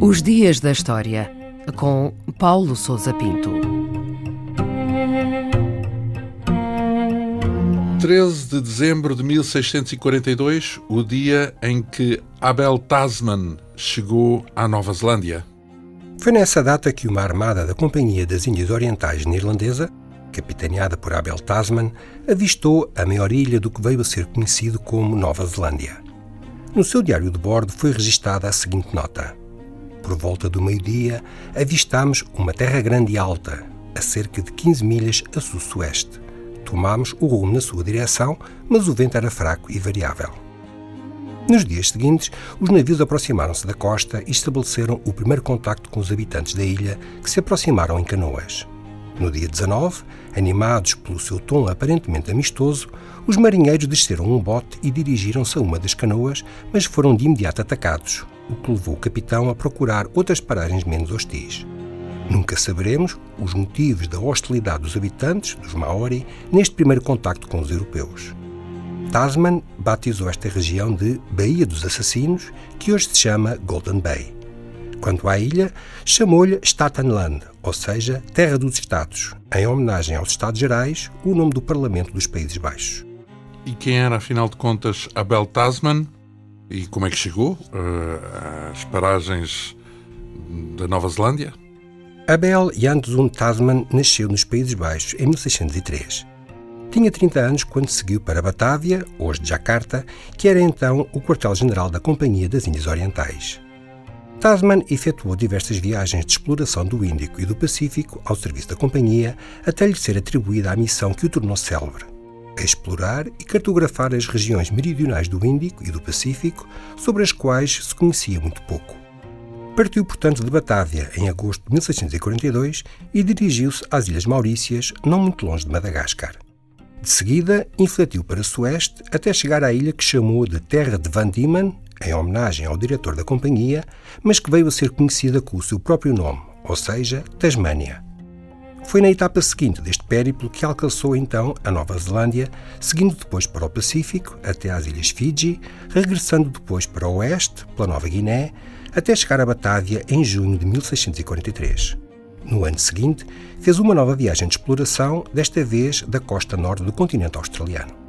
Os Dias da História, com Paulo Souza Pinto. 13 de dezembro de 1642, o dia em que Abel Tasman chegou à Nova Zelândia. Foi nessa data que uma armada da Companhia das Índias Orientais Neerlandesa, capitaneada por Abel Tasman, avistou a maior ilha do que veio a ser conhecido como Nova Zelândia. No seu diário de bordo foi registada a seguinte nota: por volta do meio-dia, avistámos uma terra grande e alta, a cerca de 15 milhas a sul-sueste. Tomámos o rumo na sua direção, mas o vento era fraco e variável. Nos dias seguintes, os navios aproximaram-se da costa e estabeleceram o primeiro contacto com os habitantes da ilha, que se aproximaram em canoas. No dia 19, animados pelo seu tom aparentemente amistoso, os marinheiros desceram um bote e dirigiram-se a uma das canoas, mas foram de imediato atacados o que levou o capitão a procurar outras paragens menos hostis. Nunca saberemos os motivos da hostilidade dos habitantes, dos Maori, neste primeiro contacto com os europeus. Tasman batizou esta região de Baía dos Assassinos, que hoje se chama Golden Bay. Quanto à ilha, chamou-lhe Statenland, ou seja, Terra dos Estados, em homenagem aos Estados Gerais, o nome do Parlamento dos Países Baixos. E quem era, afinal de contas, Abel Tasman? E como é que chegou uh, às paragens da Nova Zelândia? Abel Janssen Tasman nasceu nos Países Baixos em 1603. Tinha 30 anos quando seguiu para Batávia, hoje Jakarta, que era então o quartel-general da Companhia das Índias Orientais. Tasman efetuou diversas viagens de exploração do Índico e do Pacífico ao serviço da companhia, até lhe ser atribuída a missão que o tornou célebre, a explorar e cartografar as regiões meridionais do Índico e do Pacífico, sobre as quais se conhecia muito pouco. Partiu, portanto, de Batávia em agosto de 1642 e dirigiu-se às Ilhas Maurícias, não muito longe de Madagascar. De seguida, infletiu para o sueste até chegar à ilha que chamou de Terra de Van Diemen, em homenagem ao diretor da companhia, mas que veio a ser conhecida com o seu próprio nome, ou seja, Tasmânia. Foi na etapa seguinte deste périplo que alcançou então a Nova Zelândia, seguindo depois para o Pacífico, até às Ilhas Fiji, regressando depois para o oeste, pela Nova Guiné, até chegar a Batávia em junho de 1643. No ano seguinte, fez uma nova viagem de exploração, desta vez da costa norte do continente australiano.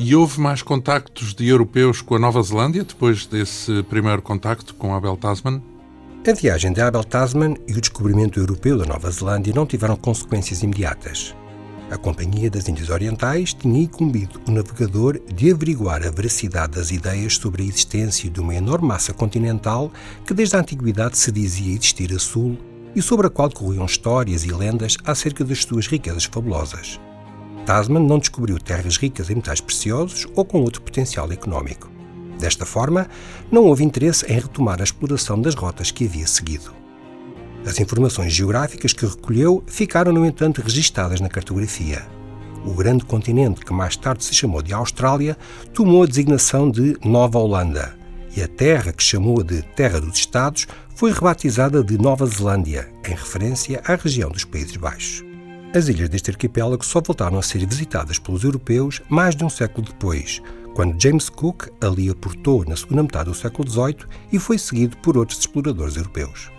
E houve mais contactos de europeus com a Nova Zelândia depois desse primeiro contacto com Abel Tasman? A viagem de Abel Tasman e o descobrimento europeu da Nova Zelândia não tiveram consequências imediatas. A Companhia das Índias Orientais tinha incumbido o navegador de averiguar a veracidade das ideias sobre a existência de uma enorme massa continental que desde a antiguidade se dizia existir a sul e sobre a qual corriam histórias e lendas acerca das suas riquezas fabulosas. Tasman não descobriu terras ricas em metais preciosos ou com outro potencial económico. Desta forma, não houve interesse em retomar a exploração das rotas que havia seguido. As informações geográficas que recolheu ficaram, no entanto, registadas na cartografia. O grande continente, que mais tarde se chamou de Austrália, tomou a designação de Nova Holanda, e a terra que chamou de Terra dos Estados foi rebatizada de Nova Zelândia, em referência à região dos Países Baixos. As ilhas deste arquipélago só voltaram a ser visitadas pelos europeus mais de um século depois, quando James Cook ali aportou na segunda metade do século XVIII e foi seguido por outros exploradores europeus.